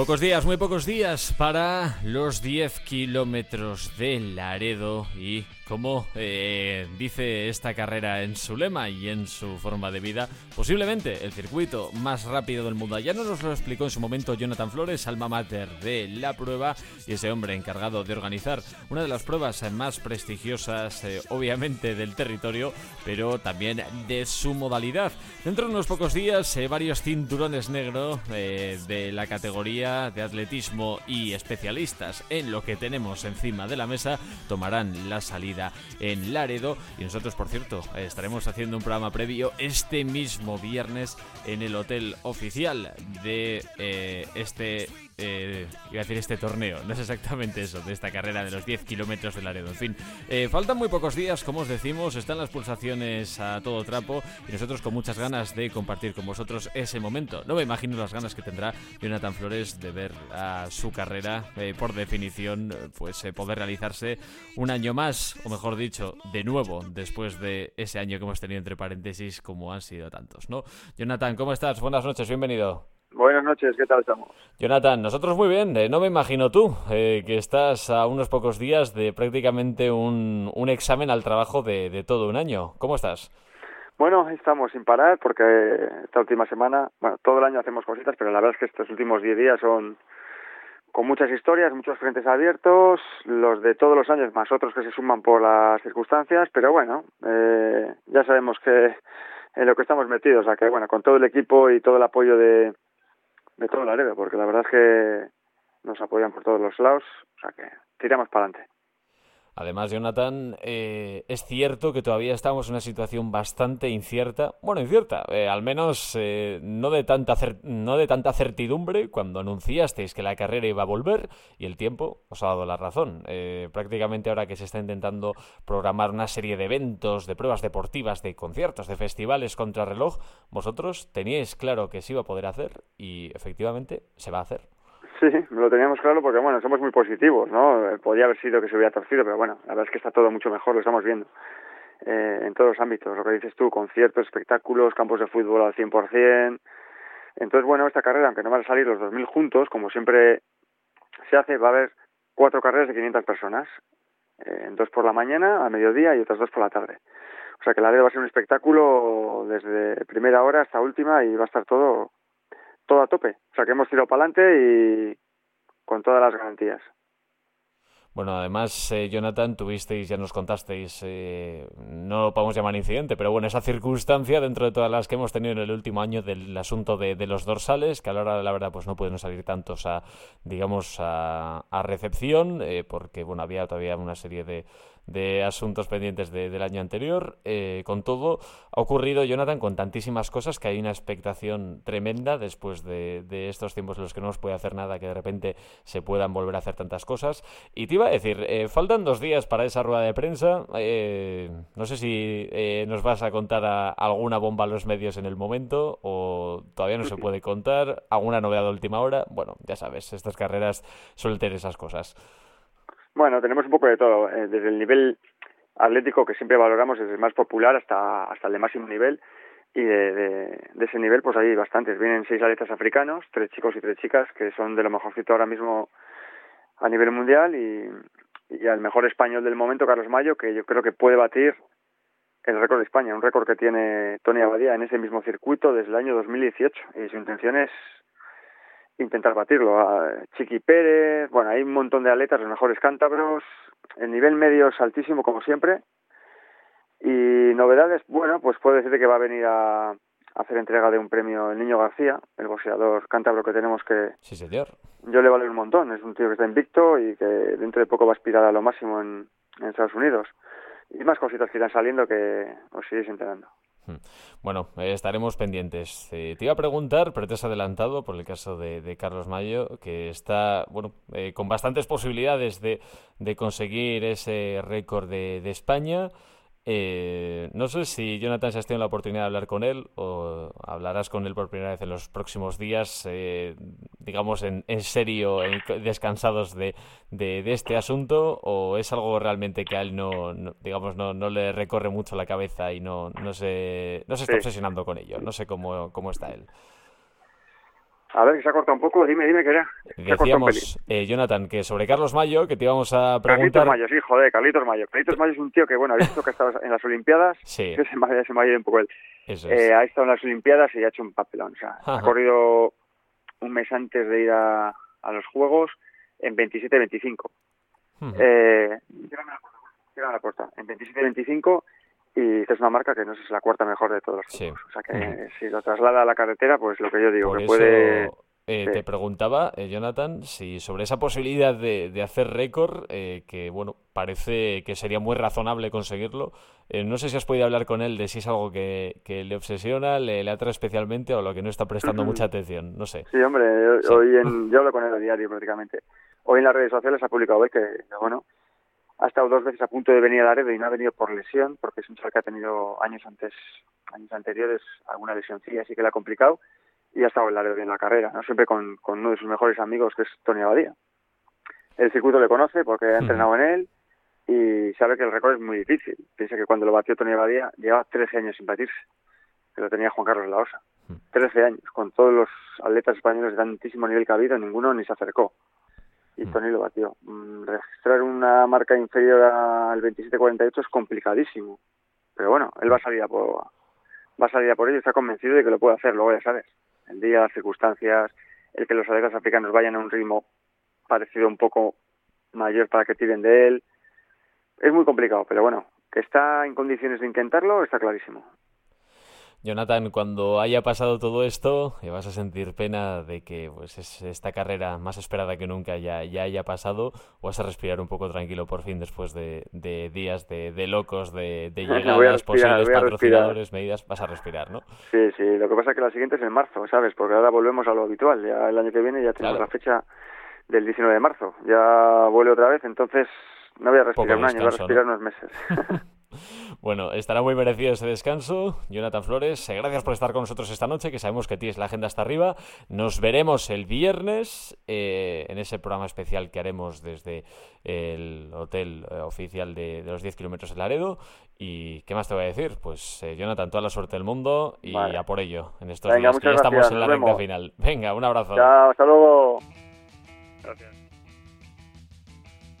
Pocos días, muy pocos días para los 10 kilómetros de Laredo y como eh, dice esta carrera en su lema y en su forma de vida, posiblemente el circuito más rápido del mundo. Ya nos lo explicó en su momento Jonathan Flores, alma mater de la prueba y ese hombre encargado de organizar una de las pruebas más prestigiosas, eh, obviamente, del territorio, pero también de su modalidad. Dentro de unos pocos días, eh, varios cinturones negros de la categoría de atletismo y especialistas en lo que tenemos encima de la mesa tomarán la salida en Laredo. Y nosotros, por cierto, estaremos haciendo un programa previo este mismo viernes en el hotel oficial de eh, este eh, decir este torneo, no es exactamente eso, de esta carrera de los 10 kilómetros de Laredo. En fin, eh, faltan muy pocos días, como os decimos, están las pulsaciones a todo trapo y nosotros con muchas ganas de compartir con vosotros ese momento. No me imagino las ganas que tendrá Jonathan Flores de ver a su carrera, eh, por definición, pues poder realizarse un año más, o mejor dicho, de nuevo, después de ese año que hemos tenido entre paréntesis, como han sido tantos, ¿no? Jonathan, ¿cómo estás? Buenas noches, bienvenido. Buenas noches, ¿qué tal estamos? Jonathan, nosotros muy bien, eh, no me imagino tú, eh, que estás a unos pocos días de prácticamente un, un examen al trabajo de, de, todo un año. ¿Cómo estás? Bueno, estamos sin parar porque esta última semana, bueno, todo el año hacemos cositas, pero la verdad es que estos últimos 10 días son con muchas historias, muchos frentes abiertos, los de todos los años más otros que se suman por las circunstancias, pero bueno, eh, ya sabemos que en lo que estamos metidos, o sea que bueno, con todo el equipo y todo el apoyo de de todo Laredo, porque la verdad es que nos apoyan por todos los lados, o sea que tiramos para adelante. Además, Jonathan, eh, es cierto que todavía estamos en una situación bastante incierta. Bueno, incierta, eh, al menos eh, no, de tanta no de tanta certidumbre cuando anunciasteis que la carrera iba a volver y el tiempo os ha dado la razón. prácticamente ahora que se está intentando programar una serie de eventos, de pruebas deportivas, de conciertos, de festivales contra reloj, vosotros teníais claro que se iba a poder hacer y efectivamente se va a hacer. Sí, lo teníamos claro porque, bueno, somos muy positivos, ¿no? Podría haber sido que se hubiera torcido, pero bueno, la verdad es que está todo mucho mejor, lo estamos viendo. Eh, en todos los ámbitos, lo que dices tú, conciertos, espectáculos, campos de fútbol al 100%. Entonces, bueno, esta carrera, aunque no van a salir los 2.000 juntos, como siempre se hace, va a haber cuatro carreras de 500 personas. Eh, dos por la mañana, a mediodía y otras dos por la tarde. O sea que la red va a ser un espectáculo desde primera hora hasta última y va a estar todo todo a tope. O sea que hemos tirado para adelante y con todas las garantías. Bueno, además, eh, Jonathan, tuvisteis, ya nos contasteis, eh, no lo podemos llamar incidente, pero bueno, esa circunstancia dentro de todas las que hemos tenido en el último año del asunto de, los dorsales, que a la hora de la verdad pues no pueden salir tantos a, digamos, a, recepción, eh, porque bueno, había todavía una serie de, de asuntos pendientes del año anterior. Eh, con todo, ha ocurrido, Jonathan, con tantísimas cosas que hay una expectación tremenda después de, estos tiempos en los que no nos puede hacer nada, que de repente se puedan volver a hacer tantas cosas. Y iba a decir, eh, faltan dos días para esa rueda de prensa. Eh, no sé si nos vas a contar alguna bomba a los medios en el momento o todavía no se puede contar. ¿Alguna novedad de última hora? Bueno, ya sabes, estas carreras suelen tener esas cosas. Bueno, tenemos un poco de todo, eh, desde el nivel atlético que siempre valoramos, desde el más popular hasta, hasta el de máximo nivel, y de, de, ese nivel pues hay bastantes. Vienen seis atletas africanos, tres chicos y tres chicas, que son de lo mejorcito ahora mismo a nivel mundial, y, al mejor español del momento, Carlos Mayo, que yo creo que puede batir el récord de España, un récord que tiene Tony Abadía en ese mismo circuito desde el año 2018, y su intención es intentar batirlo. A Chiqui Pérez, bueno, hay un montón de atletas, los mejores cántabros, el nivel medio es altísimo como siempre. Y novedades, bueno, pues puede decirte que va a venir a, hacer entrega de un premio el Niño García, el boxeador cántabro que tenemos que... Sí, señor. Yo le vale un montón, es un tío que está invicto y que dentro de poco va a aspirar a lo máximo en, en Estados Unidos. Y más cositas que irán saliendo que os iréis enterando. Hmm. Bueno, eh, estaremos pendientes. Eh, te iba a preguntar, pero te has adelantado por el caso de, Carlos Mayo, que está bueno eh, con bastantes posibilidades de, de conseguir ese récord de, de España. Eh, no sé si Jonathan, si has tenido la oportunidad de hablar con él o hablarás con él por primera vez en los próximos días, eh, digamos, en, en serio, descansados de, de, este asunto, o es algo realmente que a él no, digamos, no, no, le recorre mucho la cabeza y no, no, se, no se está obsesionando con ello. No sé cómo, cómo está él. A ver, que se ha cortado un poco, dime, dime que era. Decíamos, eh, Jonathan, que sobre Carlos Mayo, que te íbamos a Carlitos preguntar... Mayo, sí, joder, Carlitos Mayo. Carlitos Mayo es un tío que, bueno, ha visto que ha estado en las Olimpiadas, Sí. que se me, ha- se me ha ido un poco él. Eso es. Eh, ha estado en las Olimpiadas y ha hecho un papelón. O sea, ha corrido un mes antes de ir a, a los Juegos en 27-25. Ujú. Eh, tírame la puerta, tírame la puerta. En 27-25 y es una marca que no sé si es la cuarta mejor de todos los Sí. O sea que Ujú. si lo traslada a la carretera, pues lo que yo digo, Por que eso puede... eh, sí. te preguntaba, eh, Jonathan, si sobre esa posibilidad de, de hacer récord, eh, que bueno, parece que sería muy razonable conseguirlo. eh, no sé si has podido hablar con él de si es algo que, que le obsesiona, le, le atrae especialmente o lo que no está prestando mucha atención. No sé. Sí, hombre, yo- Sí. hoy en, yo hablo con él a diario prácticamente. Hoy en las redes sociales ha publicado hoy que, bueno, ha estado dos veces a punto de venir al Laredo y no ha venido por lesión, porque es un chaval que ha tenido años antes, años anteriores alguna lesioncilla, así que le ha complicado, y ha estado en Laredo en la carrera, ¿no? Siempre con, con uno de sus mejores amigos, que es Tony Abadía. El circuito le conoce porque ha entrenado en él y sabe que el récord es muy difícil. Piensa que cuando lo batió Tony Abadía llevaba 13 años sin batirse, que lo tenía Juan Carlos Laosa. Ujú. 13 años, con todos los atletas españoles de tantísimo nivel que ha habido, ninguno ni se acercó. Y Mm. Tony lo batió. Mm, Registrar una marca inferior al 27.48 es complicadísimo. Pero bueno, él va a salir a por, va a salir a por ello está convencido de que lo puede hacer. Luego ya sabes, el día, las circunstancias, el que los atletas africanos vayan a un ritmo parecido un poco mayor para que tiren de él. Es muy complicado, pero bueno, que está en condiciones de intentarlo, está clarísimo. Jonathan, cuando haya pasado todo esto, eh, vas a sentir pena de que pues es esta carrera más esperada que nunca ya, ya haya pasado, o vas a respirar un poco tranquilo por fin después de, de días de, de locos, de, de llegadas, respirar, posibles patrocinadores, medidas, vas a respirar, ¿no? Sí, sí, lo que pasa es que la siguiente es en marzo, ¿sabes? Porque ahora volvemos a lo habitual. Ya el año que viene ya tenemos Claro. la fecha del 19 de marzo. Ya vuelve otra vez, entonces no voy a respirar un año, voy a respirar unos meses. Bueno, estará muy merecido ese descanso. Jonathan Flores, eh, gracias por estar con nosotros esta noche, que sabemos que tienes la agenda hasta arriba. Nos veremos el viernes eh, en ese programa especial que haremos desde el hotel eh, oficial de, de los 10 kilómetros de Laredo. ¿Y qué más te voy a decir? Pues eh, Jonathan, toda la suerte del mundo y Vale. a por ello en estos Venga, días, que ya estamos en la recta final. Venga, un abrazo. Chao, hasta luego. Gracias.